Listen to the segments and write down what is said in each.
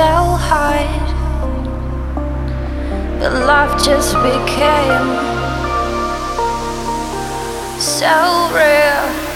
so hard, but life just became so real.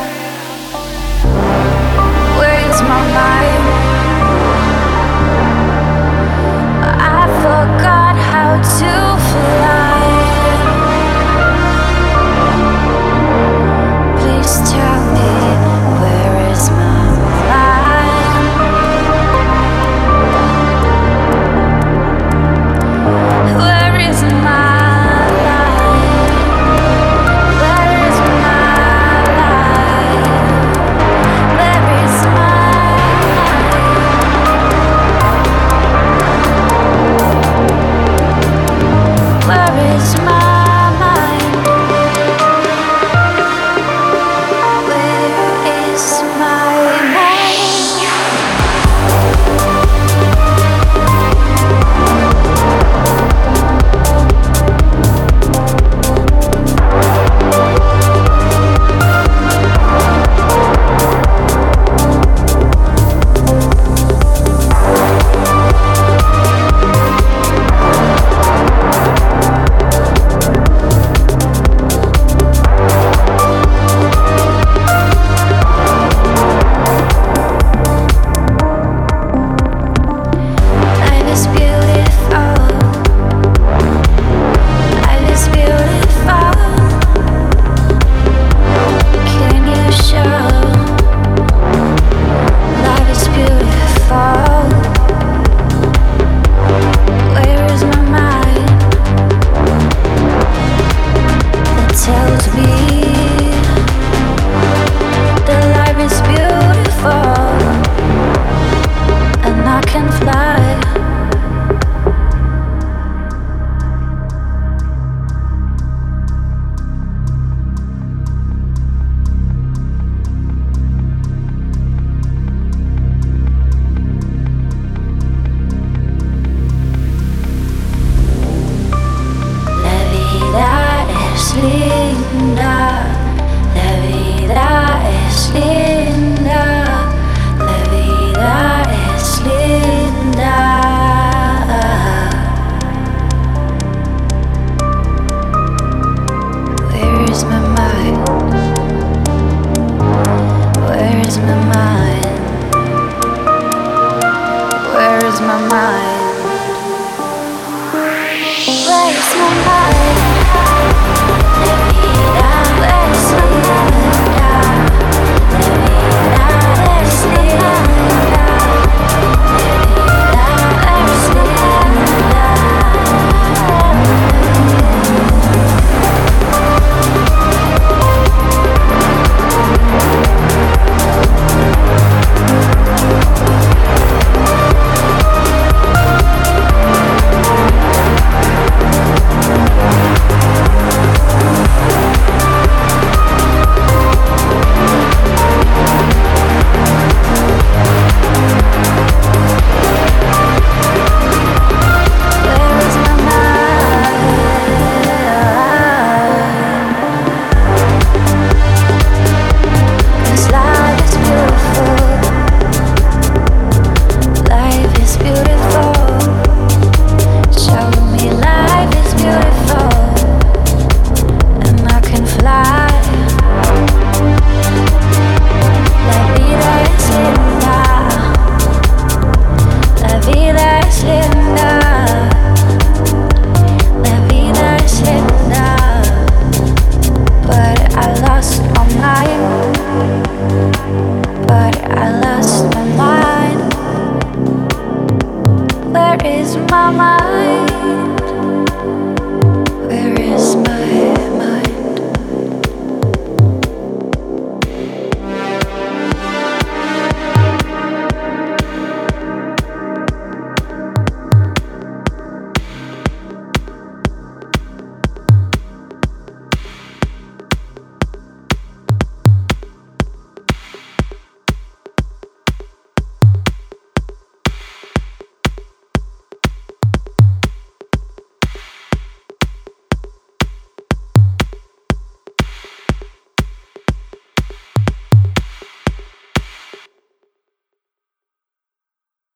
to be mind.